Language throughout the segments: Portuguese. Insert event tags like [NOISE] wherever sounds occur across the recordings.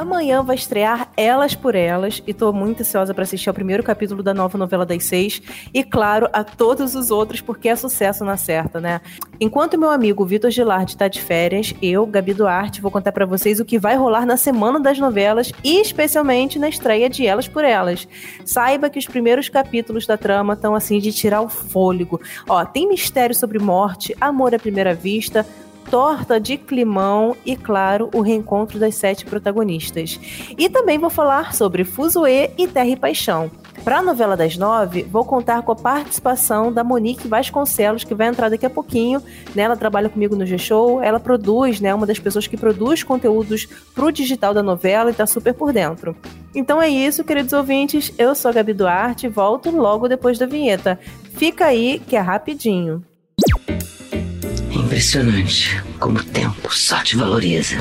Amanhã vai estrear Elas por Elas e tô muito ansiosa para assistir ao primeiro capítulo da nova novela das seis e, claro, a todos os outros, porque é sucesso na certa, né? Enquanto meu amigo Vitor Gilardi tá de férias, eu, Gabi Duarte, vou contar para vocês o que vai rolar na semana das novelas e especialmente na estreia de Elas por Elas. Saiba que os primeiros capítulos da trama estão assim de tirar o fôlego. Ó, tem mistério sobre morte, amor à primeira vista, torta de climão e, claro, o reencontro das sete protagonistas. E também vou falar sobre Fuzue e Terra e Paixão. Para a novela das nove, vou contar com a participação da Monique Vasconcelos, que vai entrar daqui a pouquinho. Né? Ela trabalha comigo no G-Show, ela produz, né? Uma das pessoas que produz conteúdos pro digital da novela e tá super por dentro. Então é isso, queridos ouvintes. Eu sou a Gabi Duarte e volto logo depois da vinheta. Fica aí que é rapidinho. Impressionante como o tempo só te valoriza.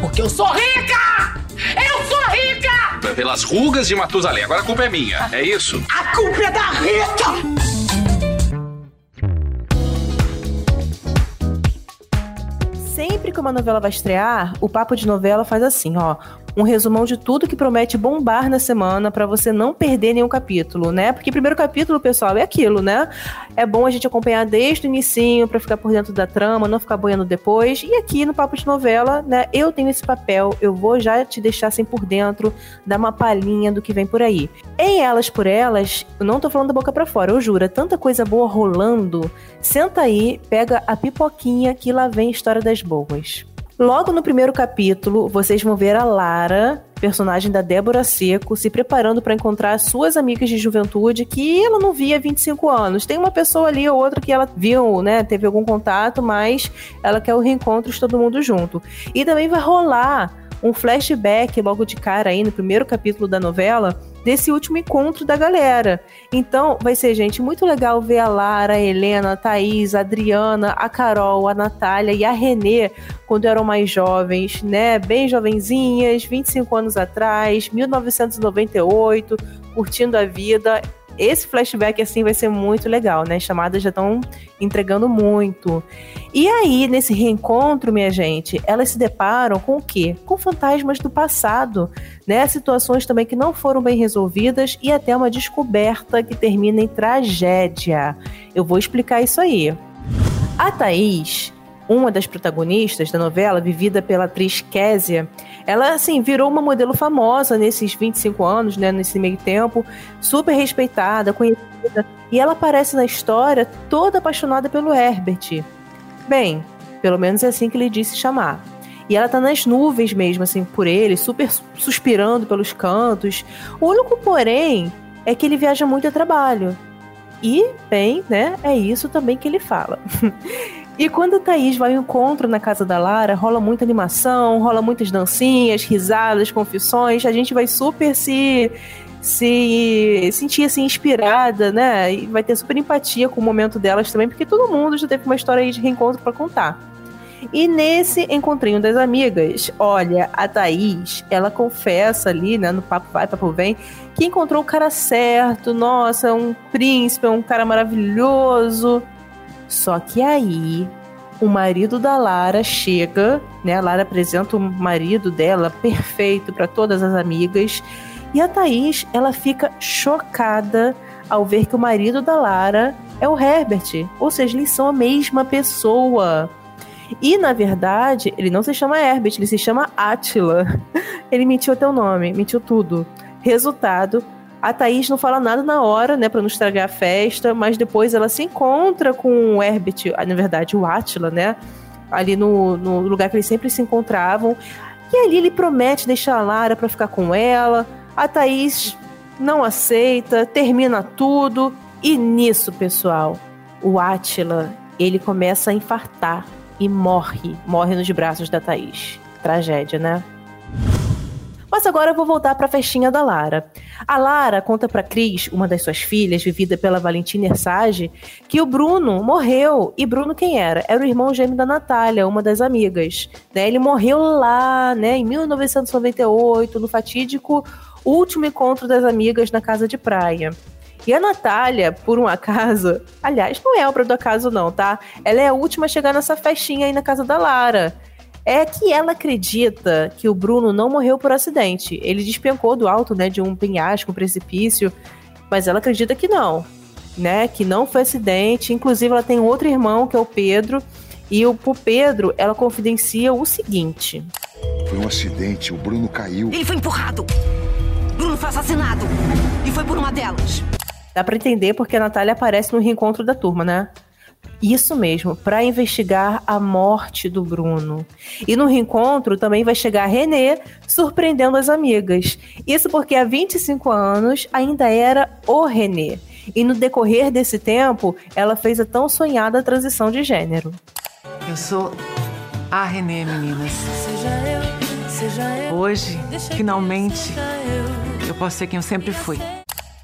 Porque eu sou rica! Eu sou rica! Pelas rugas de Matusalém. Agora a culpa é minha, é isso? A culpa é da Rita! Sempre que uma novela vai estrear, o Papo de Novela faz assim, ó um resumão de tudo que promete bombar na semana para você não perder nenhum capítulo, né? Porque primeiro capítulo, pessoal, é aquilo, né? É bom a gente acompanhar desde o inicinho para ficar por dentro da trama, não ficar boiando depois. E aqui no Papo de Novela, né, eu tenho esse papel, eu vou já te deixar assim por dentro, dar uma palhinha do que vem por aí. Em Elas por Elas, eu não tô falando da boca para fora, eu juro, é tanta coisa boa rolando. Senta aí, pega a pipoquinha que lá vem história das boas. Logo no primeiro capítulo, vocês vão ver a Lara, personagem da Débora Seco, se preparando para encontrar suas amigas de juventude que ela não via há 25 anos. Tem uma pessoa ali ou outra que ela viu, né, teve algum contato, mas ela quer o reencontro de todo mundo junto. E também vai rolar um flashback logo de cara aí no primeiro capítulo da novela desse último encontro da galera. Então, vai ser, gente, muito legal ver a Lara, a Helena, a Thaís, a Adriana, a Carol, a Natália e a Renê quando eram mais jovens, né? Bem jovenzinhas, 25 anos atrás, 1998, curtindo a vida esse flashback assim vai ser muito legal, né? As chamadas já estão entregando muito. E aí, nesse reencontro, minha gente, elas se deparam com o quê? Com fantasmas do passado, né? Situações também que não foram bem resolvidas e até uma descoberta que termina em tragédia. Eu vou explicar isso aí. A Thaís, uma das protagonistas da novela, vivida pela atriz Késia, ela, assim, virou uma modelo famosa nesses 25 anos, né? Nesse meio tempo, super respeitada, conhecida. E ela aparece na história toda apaixonada pelo Herbert. Bem, pelo menos é assim que ele disse chamar. E ela tá nas nuvens mesmo, assim, por ele, super suspirando pelos cantos. O único, porém, é que ele viaja muito a trabalho. E, bem, né, é isso também que ele fala. [LAUGHS] E quando a Thaís vai ao encontro na casa da Lara, rola muita animação, rola muitas dancinhas, risadas, confissões. A gente vai super se se sentir assim inspirada, né? E vai ter super empatia com o momento delas também, porque todo mundo já teve uma história aí de reencontro para contar. E nesse encontrinho das amigas, olha, a Thaís, ela confessa ali, né, no Papo Vai, Papo Vem, que encontrou o cara certo, nossa, um príncipe, um cara maravilhoso. Só que aí o marido da Lara chega, né? A Lara apresenta o marido dela perfeito para todas as amigas. E a Thaís, ela fica chocada ao ver que o marido da Lara é o Herbert. Ou seja, eles são a mesma pessoa. E, na verdade, ele não se chama Herbert, ele se chama Attila. [LAUGHS] Ele mentiu até o nome, mentiu tudo. Resultado, a Thaís não fala nada na hora, né, para não estragar a festa, mas depois ela se encontra com o Herbert, ah, na verdade, o Átila, né, ali no, no lugar que eles sempre se encontravam. E ali ele promete deixar a Lara para ficar com ela. A Thaís não aceita, termina tudo. E nisso, pessoal, o Átila, ele começa a infartar e morre, morre nos braços da Thaís. Tragédia, né? Mas agora eu vou voltar para a festinha da Lara. A Lara conta para Cris, uma das suas filhas, vivida pela Valentina Ersage, que o Bruno morreu. E Bruno quem era? Era o irmão gêmeo da Natália, uma das amigas. Né? Ele morreu lá, né, em 1998, no fatídico último encontro das amigas na casa de praia. E a Natália, por um acaso, aliás, não é obra do acaso, não, tá? Ela é a última a chegar nessa festinha aí na casa da Lara. É que ela acredita que o Bruno não morreu por acidente. Ele despencou do alto, né, de um penhasco, um precipício, mas ela acredita que não, né? Que não foi acidente. Inclusive, ela tem outro irmão, que é o Pedro, e o, pro Pedro, ela confidencia o seguinte: Foi um acidente, o Bruno caiu. Ele foi empurrado. Bruno foi assassinado. E foi por uma delas. Dá pra entender porque a Natália aparece no reencontro da turma, né? Isso mesmo, para investigar a morte do Bruno. E no reencontro também vai chegar a Renê, surpreendendo as amigas. Isso porque há 25 anos ainda era o Renê. E no decorrer desse tempo, ela fez a tão sonhada transição de gênero. Eu sou a Renê, meninas. Hoje, finalmente, eu posso ser quem eu sempre fui.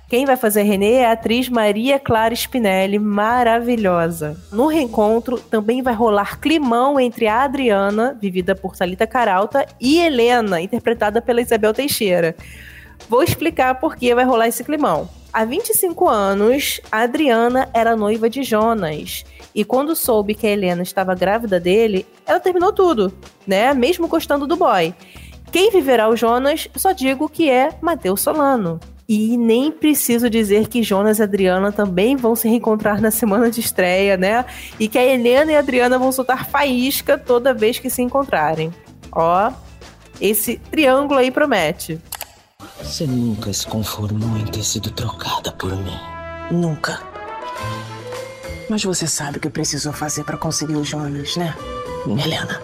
Quem vai fazer Renê é a atriz Maria Clara Spinelli, maravilhosa. No reencontro também vai rolar climão entre a Adriana, vivida por Talita Caralta, e Helena, interpretada pela Isabel Teixeira. Vou explicar por que vai rolar esse climão. Há 25 anos, a Adriana era noiva de Jonas. E quando soube que a Helena estava grávida dele, ela terminou tudo, né? Mesmo gostando do boy. Quem viverá o Jonas, só digo que é Matheus Solano. E nem preciso dizer que Jonas e Adriana também vão se reencontrar na semana de estreia, né? E que a Helena e a Adriana vão soltar faísca toda vez que se encontrarem. Ó, esse triângulo aí promete. Você nunca se conformou em ter sido trocada por mim. Nunca. Mas você sabe o que precisou fazer para conseguir o Jonas, né? Helena.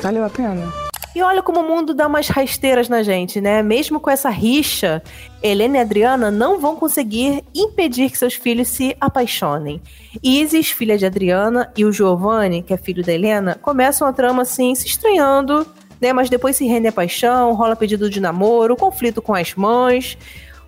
Valeu a pena. E olha como o mundo dá umas rasteiras na gente, né? Mesmo com essa rixa, Helena e Adriana não vão conseguir impedir que seus filhos se apaixonem. Isis, filha de Adriana, e o Giovanni, que é filho da Helena, começam a trama assim, se estranhando, né? Mas depois se rende a paixão, rola pedido de namoro, conflito com as mães.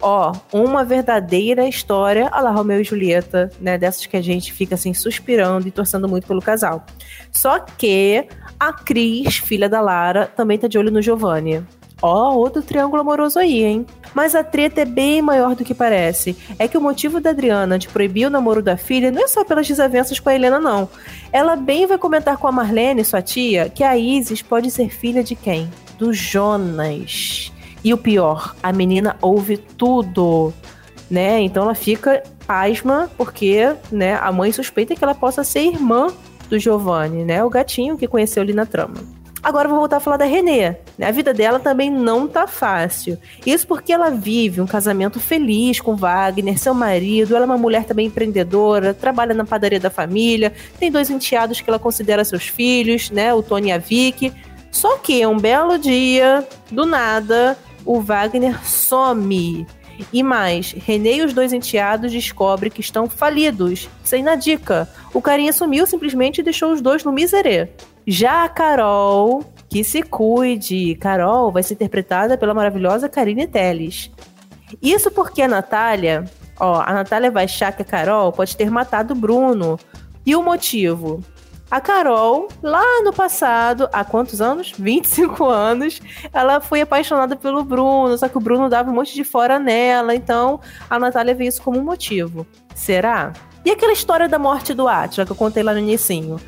Ó, uma verdadeira história a la Romeu e Julieta, né? Dessas que a gente fica assim suspirando e torcendo muito pelo casal. Só que a Cris, filha da Lara, também tá de olho no Giovanni. Ó, outro triângulo amoroso aí, hein? Mas a treta é bem maior do que parece. É que o motivo da Adriana de proibir o namoro da filha não é só pelas desavenças com a Helena, não. Ela bem vai comentar com a Marlene, sua tia, que a Isis pode ser filha de quem? Do Jonas. E o pior, a menina ouve tudo, né? Então ela fica pasma porque, né, a mãe suspeita que ela possa ser irmã do Giovanni, né? O gatinho que conheceu ali na trama. Agora vou voltar a falar da Renê. A vida dela também não tá fácil. Isso porque ela vive um casamento feliz com Wagner, seu marido. Ela é uma mulher também empreendedora, trabalha na padaria da família, tem dois enteados que ela considera seus filhos, né? O Tony e a Vicky. Só que um belo dia, do nada, o Wagner some. E mais, René e os dois enteados descobrem que estão falidos, sem na dica. O carinha sumiu simplesmente e deixou os dois no miserê. Já a Carol, que se cuide. Carol vai ser interpretada pela maravilhosa Karine Telles. Isso porque a Natália, ó, a Natália vai achar que a Carol pode ter matado o Bruno. E o motivo? A Carol, lá no passado, há quantos anos? [LAUGHS] 25 anos, ela foi apaixonada pelo Bruno, só que o Bruno dava um monte de fora nela, então a Natália vê isso como um motivo. Será? E aquela história da morte do Atila que eu contei lá no início?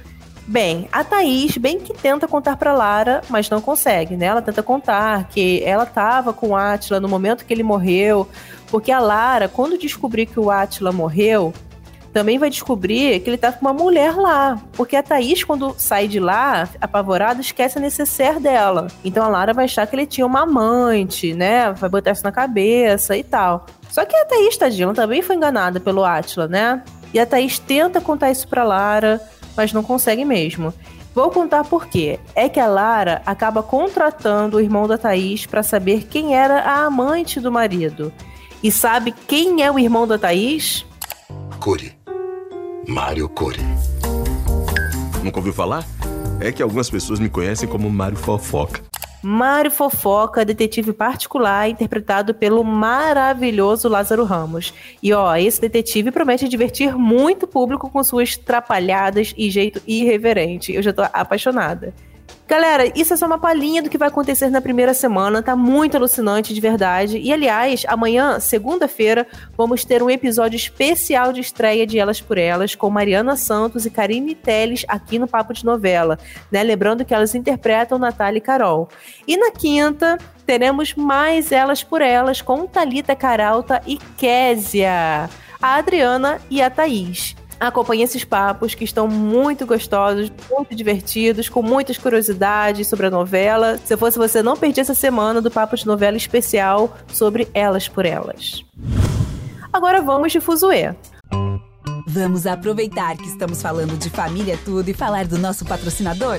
Bem, a Thaís bem que tenta contar para Lara, mas não consegue, né? Ela tenta contar que ela estava com o Atila no momento que ele morreu, porque a Lara, quando descobrir que o Atila morreu, também vai descobrir que ele tá com uma mulher lá. Porque a Thaís, quando sai de lá, apavorada, esquece a necessaire dela. Então a Lara vai achar que ele tinha uma amante, né? Vai botar isso na cabeça e tal. Só que a Thaís, tadinha, também foi enganada pelo Atila, né? E a Thaís tenta contar isso pra Lara, mas não consegue mesmo. Vou contar por quê. É que a Lara acaba contratando o irmão da Thaís para saber quem era a amante do marido. E sabe quem é o irmão da Thaís? Curi. Mário Curi. Nunca ouviu falar? É que algumas pessoas me conhecem como Mário Fofoca. Mário Fofoca, detetive particular, interpretado pelo maravilhoso Lázaro Ramos. E ó, esse detetive promete divertir muito o público com suas trapalhadas e jeito irreverente. Eu já tô apaixonada. Galera, isso é só uma palhinha do que vai acontecer na primeira semana, tá muito alucinante de verdade. E aliás, amanhã, segunda-feira, vamos ter um episódio especial de estreia de Elas por Elas com Mariana Santos e Karine Teles aqui no Papo de Novela, né? Lembrando que elas interpretam Natália e Carol. E na quinta, teremos mais Elas por Elas com Talita Caralta e Késia, a Adriana e a Thaís. Acompanhe esses papos que estão muito gostosos, muito divertidos, com muitas curiosidades sobre a novela. Se eu fosse você, não perdi essa semana do Papo de Novela especial sobre Elas por Elas. Agora vamos de Fuzue. Vamos aproveitar que estamos falando de família tudo e falar do nosso patrocinador?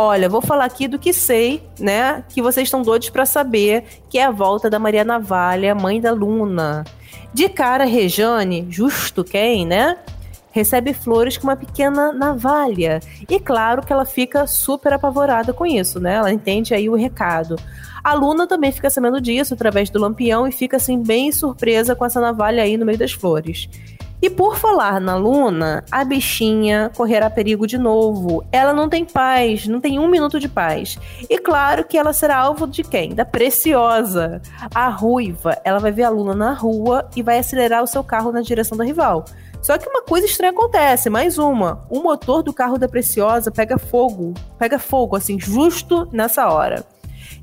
Olha, vou falar aqui do que sei, né? Que vocês estão doidos para saber, que é a volta da Maria Navalha, mãe da Luna. De cara, Rejane, justo quem, né? recebe flores com uma pequena navalha. E claro que ela fica super apavorada com isso, né? Ela entende aí o recado. A Luna também fica sabendo disso através do lampião e fica assim bem surpresa com essa navalha aí no meio das flores. E por falar na Luna, a bichinha correrá perigo de novo. Ela não tem paz, não tem um minuto de paz. E claro que ela será alvo de quem? Da Preciosa. A ruiva, ela vai ver a Luna na rua e vai acelerar o seu carro na direção da rival. Só que uma coisa estranha acontece, mais uma. O motor do carro da Preciosa pega fogo. Pega fogo, assim, justo nessa hora.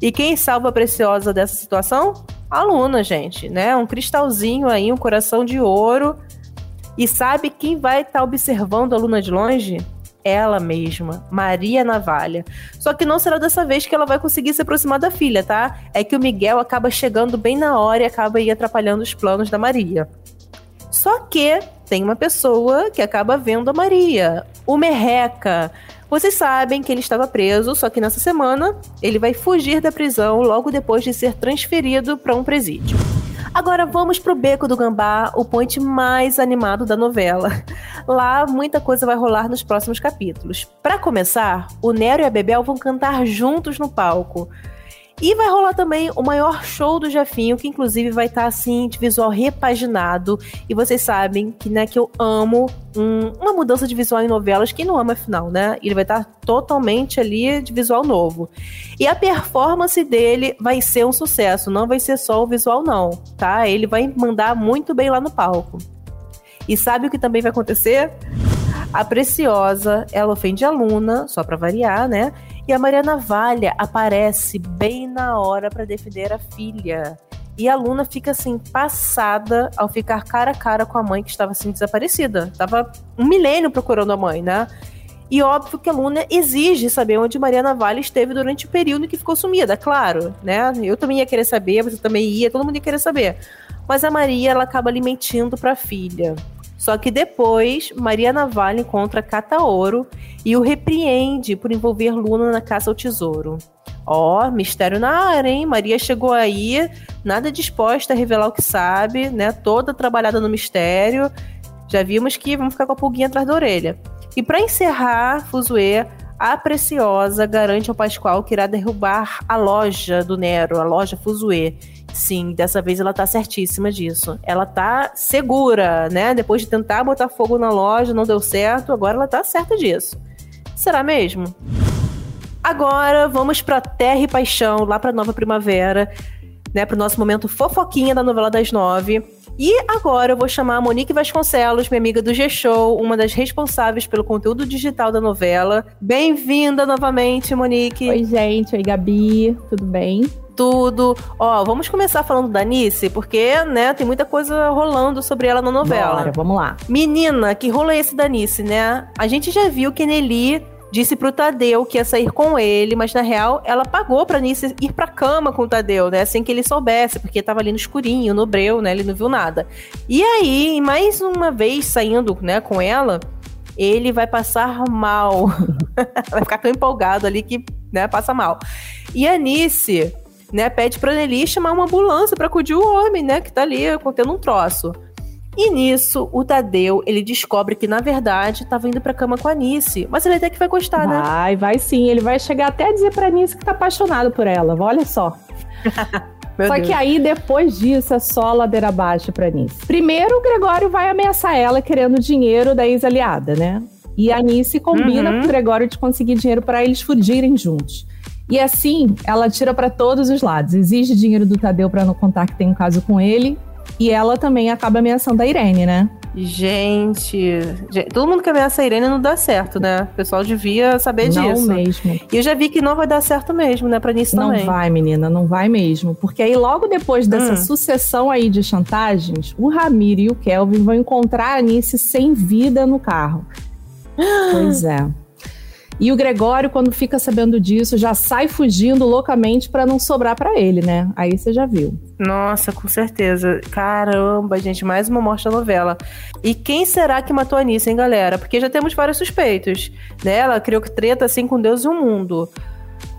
E quem salva a Preciosa dessa situação? A Luna, gente, né? Um cristalzinho aí, um coração de ouro. E sabe quem vai estar tá observando a Luna de longe? Ela mesma, Maria Navalha. Só que não será dessa vez que ela vai conseguir se aproximar da filha, tá? É que o Miguel acaba chegando bem na hora e acaba aí atrapalhando os planos da Maria. Só que tem uma pessoa que acaba vendo a Maria, o Merreca. Vocês sabem que ele estava preso, só que nessa semana ele vai fugir da prisão logo depois de ser transferido para um presídio. Agora vamos pro Beco do Gambá, o ponte mais animado da novela. Lá muita coisa vai rolar nos próximos capítulos. Para começar, o Nero e a Bebel vão cantar juntos no palco. E vai rolar também o maior show do Jefinho, que inclusive vai estar tá, assim, de visual repaginado. E vocês sabem que, né, que eu amo um, uma mudança de visual em novelas. Quem não ama, afinal, né? Ele vai estar tá totalmente ali de visual novo. E a performance dele vai ser um sucesso, não vai ser só o visual, não, tá? Ele vai mandar muito bem lá no palco. E sabe o que também vai acontecer? A Preciosa, ela ofende a Luna, só para variar, né? E a Maria Navalha aparece bem na hora para defender a filha. E a Luna fica assim, passada ao ficar cara a cara com a mãe que estava assim desaparecida. Tava um milênio procurando a mãe, né? E óbvio que a Luna exige saber onde Maria Navalha esteve durante o período que ficou sumida, claro, né? Eu também ia querer saber, você também ia, todo mundo ia querer saber. Mas a Maria, ela acaba alimentando para a filha. Só que depois, Maria Navalha encontra Cataoro e o repreende por envolver Luna na caça ao tesouro. Ó, oh, mistério na área, hein? Maria chegou aí, nada disposta a revelar o que sabe, né? Toda trabalhada no mistério. Já vimos que vamos ficar com a pulguinha atrás da orelha. E para encerrar, Fuzue, a Preciosa garante ao Pascoal que irá derrubar a loja do Nero, a loja Fuzue. Sim, dessa vez ela tá certíssima disso. Ela tá segura, né? Depois de tentar botar fogo na loja, não deu certo, agora ela tá certa disso. Será mesmo? Agora vamos para Terra e Paixão, lá para Nova Primavera, né, para o nosso momento fofoquinha da novela das nove. E agora eu vou chamar a Monique Vasconcelos, minha amiga do G-Show, uma das responsáveis pelo conteúdo digital da novela. Bem-vinda novamente, Monique. Oi, gente. Oi, Gabi. Tudo bem? Tudo. Ó, vamos começar falando da Nice, porque, né, tem muita coisa rolando sobre ela na novela. Bora, vamos lá. Menina, que rolo é esse da Nice, né? A gente já viu que Nelly disse pro Tadeu que ia sair com ele, mas na real ela pagou pra Nice ir pra cama com o Tadeu, né? Sem que ele soubesse, porque tava ali no escurinho, no breu, né? Ele não viu nada. E aí, mais uma vez saindo, né, com ela, ele vai passar mal. [LAUGHS] vai ficar tão empolgado ali que, né, passa mal. E a Nice né, pede pra Nelly chamar uma ambulância para acudir o homem, né, que tá ali contendo um troço. E nisso, o Tadeu, ele descobre que, na verdade, tava indo pra cama com a Nice. Mas ele até que vai gostar, né? Vai, vai sim. Ele vai chegar até a dizer pra Nice que tá apaixonado por ela. Olha só. [LAUGHS] Só Deus. que aí, depois disso, é só ladeira abaixo pra Nice. Primeiro, o Gregório vai ameaçar ela querendo dinheiro da ex-aliada, né? E a Nice combina Uhum. com o Gregório de conseguir dinheiro pra eles fugirem juntos. E assim, ela tira pra todos os lados. Exige dinheiro do Tadeu pra não contar que tem um caso com ele. E ela também acaba ameaçando a Irene, né? Gente, gente, todo mundo que ameaça a Irene não dá certo, né? O pessoal devia saber não disso. mesmo. E eu já vi que não vai dar certo mesmo, né? Pra Nice Não também. vai, menina, não vai mesmo. Porque aí, logo depois dessa Hum. sucessão aí de chantagens, o Ramiro e o Kelvin vão encontrar a Anice sem vida no carro. [GASPS] Pois é. E o Gregório, quando fica sabendo disso, já sai fugindo loucamente pra não sobrar pra ele, né? Aí você já viu. Nossa, com certeza. Caramba, gente, mais uma morte da novela. E quem será que matou a Nice, hein, galera? Porque já temos vários suspeitos. Né? Ela criou treta assim com Deus e o mundo.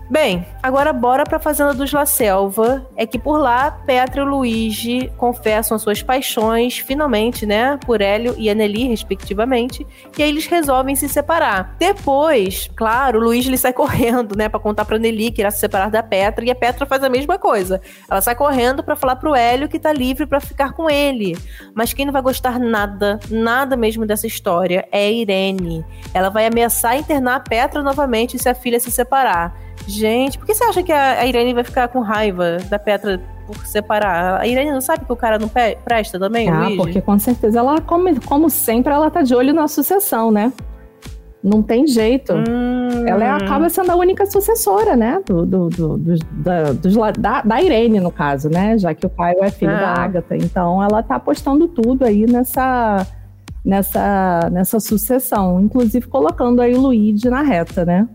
Bem, agora bora pra Fazenda dos La Selva. É que por lá, Petra e Luigi confessam suas paixões, finalmente, né? Por Hélio e Anneli, respectivamente. E aí eles resolvem se separar. Depois, claro, o Luigi ele sai correndo, né? Pra contar pra Anneli que irá se separar da Petra. E a Petra faz a mesma coisa. Ela sai correndo pra falar pro Hélio que tá livre pra ficar com ele. Mas quem não vai gostar nada, nada mesmo dessa história é a Irene. Ela vai ameaçar internar a Petra novamente se a filha se separar. Gente, por que você acha que a a Irene vai ficar com raiva da Petra por separar? A Irene não sabe que o cara não presta também, Ah, Luigi? porque com certeza ela, como, como sempre, ela tá de olho na sucessão, né? Não tem jeito. Hum, Ela é- acaba sendo a única sucessora, né? Do, do, do- dos- da, dos da, da Irene, no caso, né? Já que o Caio é filho Ah. da Agatha. Então ela tá apostando tudo aí nessa, nessa, nessa sucessão. Inclusive colocando aí o Luigi na reta, né?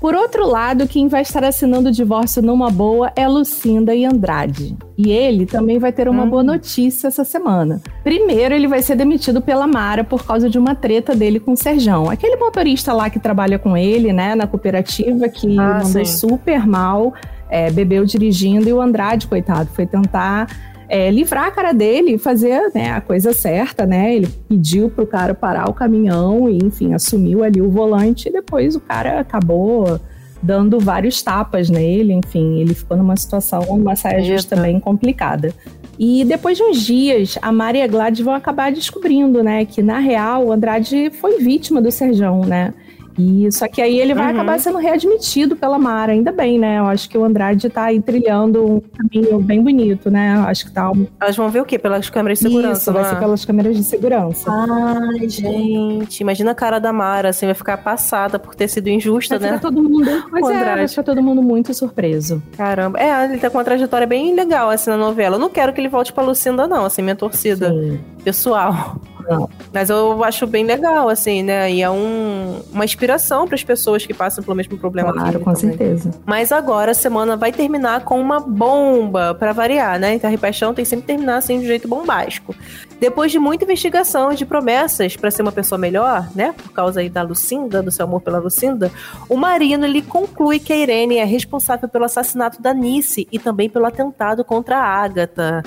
Por outro lado, quem vai estar assinando o divórcio numa boa é Lucinda e Andrade. E ele também vai ter uma Hum. boa notícia essa semana. Primeiro, ele vai ser demitido pela Mara por causa de uma treta dele com o Serjão. Aquele motorista lá que trabalha com ele, né, na cooperativa, que Ah, mandou sim. super mal, é, bebeu dirigindo, e o Andrade, coitado, foi tentar é, livrar a cara dele e fazer né, a coisa certa, né? Ele pediu pro cara parar o caminhão e, enfim, assumiu ali o volante e depois o cara acabou dando vários tapas nele, enfim, ele ficou numa situação, uma saia justa bem complicada. E depois de uns dias, a Mari e a Gladys vão acabar descobrindo, né, que na real o Andrade foi vítima do Serjão, né? E só que aí ele vai Uhum. acabar sendo readmitido pela Mara, ainda bem, né? Eu acho que o Andrade tá aí trilhando um caminho bem bonito, né? Eu acho que tá um... Elas vão ver o quê? Pelas câmeras de segurança, Isso, vai não é? ser pelas câmeras de segurança. Ai, gente, imagina a cara da Mara, assim, vai ficar passada por ter sido injusta, Vai né? ficar todo mundo, O é, vai ficar todo mundo muito surpreso. Caramba. É, ele tá com uma trajetória bem legal, assim, na novela. Eu não quero que ele volte pra Lucinda, não, assim, minha torcida Sim. pessoal. Não. Mas eu acho bem legal, assim, né? E é um, uma inspiração para as pessoas que passam pelo mesmo problema Claro, com também. certeza. Mas agora a semana vai terminar com uma bomba, pra variar, né? Terra e Paixão tem sempre que terminar assim de um jeito bombástico. Depois de muita investigação e de promessas pra ser uma pessoa melhor, né? Por causa aí da Lucinda, do seu amor pela Lucinda, o Marino ele conclui que a Irene é responsável pelo assassinato da Nice e também pelo atentado contra a Agatha.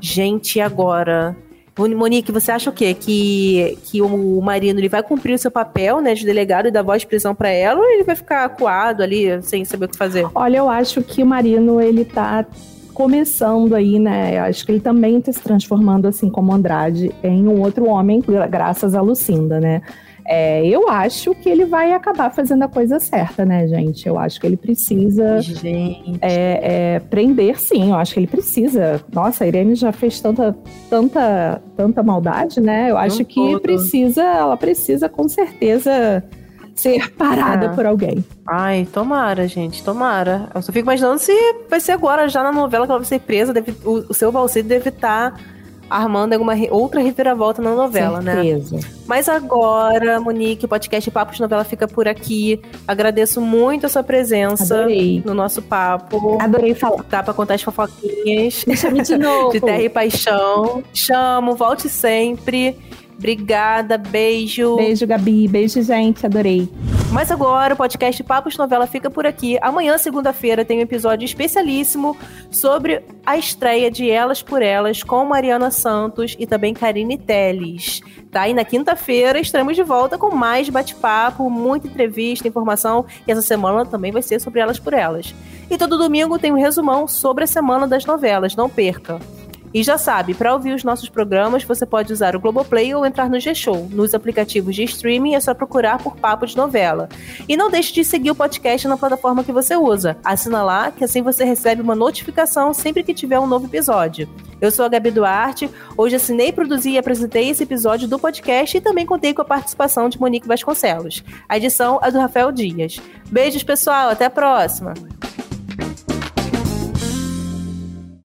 Gente, agora? Moni- Monique, você acha o quê? Que, que o Marino ele vai cumprir o seu papel, né, de delegado e dar voz de prisão pra ela, ou ele vai ficar acuado ali, sem saber o que fazer? Olha, eu acho que o Marino, ele tá começando aí, né? Acho que ele também tá se transformando, assim como Andrade, em um outro homem, gra- graças a Lucinda, né? É, eu acho que ele vai acabar fazendo a coisa certa, né, gente? Eu acho que ele precisa Gente. é, é, prender, sim. Eu acho que ele precisa. Nossa, a Irene já fez tanta, tanta, tanta maldade, né? Eu acho que todo. precisa, ela precisa com certeza ser parada É. por alguém. Ai, tomara, gente, tomara. Eu só fico imaginando se vai ser agora, já na novela que ela vai ser presa, deve- o, o seu Valcide deve estar armando alguma outra reviravolta na novela, né? certeza. Mas agora, Monique, o podcast Papo de Novela fica por aqui. Agradeço muito a sua presença Adorei. no nosso papo. Adorei falar. Dá pra contar as fofoquinhas Chame de [LAUGHS] novo. de Terra e Paixão. Chamo, volte sempre. Obrigada, beijo. Beijo, Gabi. Beijo, gente. Adorei. Mas agora o podcast Papos Novela fica por aqui. Amanhã, segunda-feira, tem um episódio especialíssimo sobre a estreia de Elas por Elas com Mariana Santos e também Karine Teles. Tá? E na quinta-feira estaremos de volta com mais bate-papo, muita entrevista, informação. E essa semana também vai ser sobre Elas por Elas. E todo domingo tem um resumão sobre a semana das novelas. Não perca! E já sabe, para ouvir os nossos programas, você pode usar o Globoplay ou entrar no G-Show. Nos aplicativos de streaming é só procurar por Papo de Novela. E não deixe de seguir o podcast na plataforma que você usa. Assina lá, que assim você recebe uma notificação sempre que tiver um novo episódio. Eu sou a Gabi Duarte, hoje assinei, produzi e apresentei esse episódio do podcast e também contei com a participação de Monique Vasconcelos. A edição é do Rafael Dias. Beijos, pessoal, até a próxima!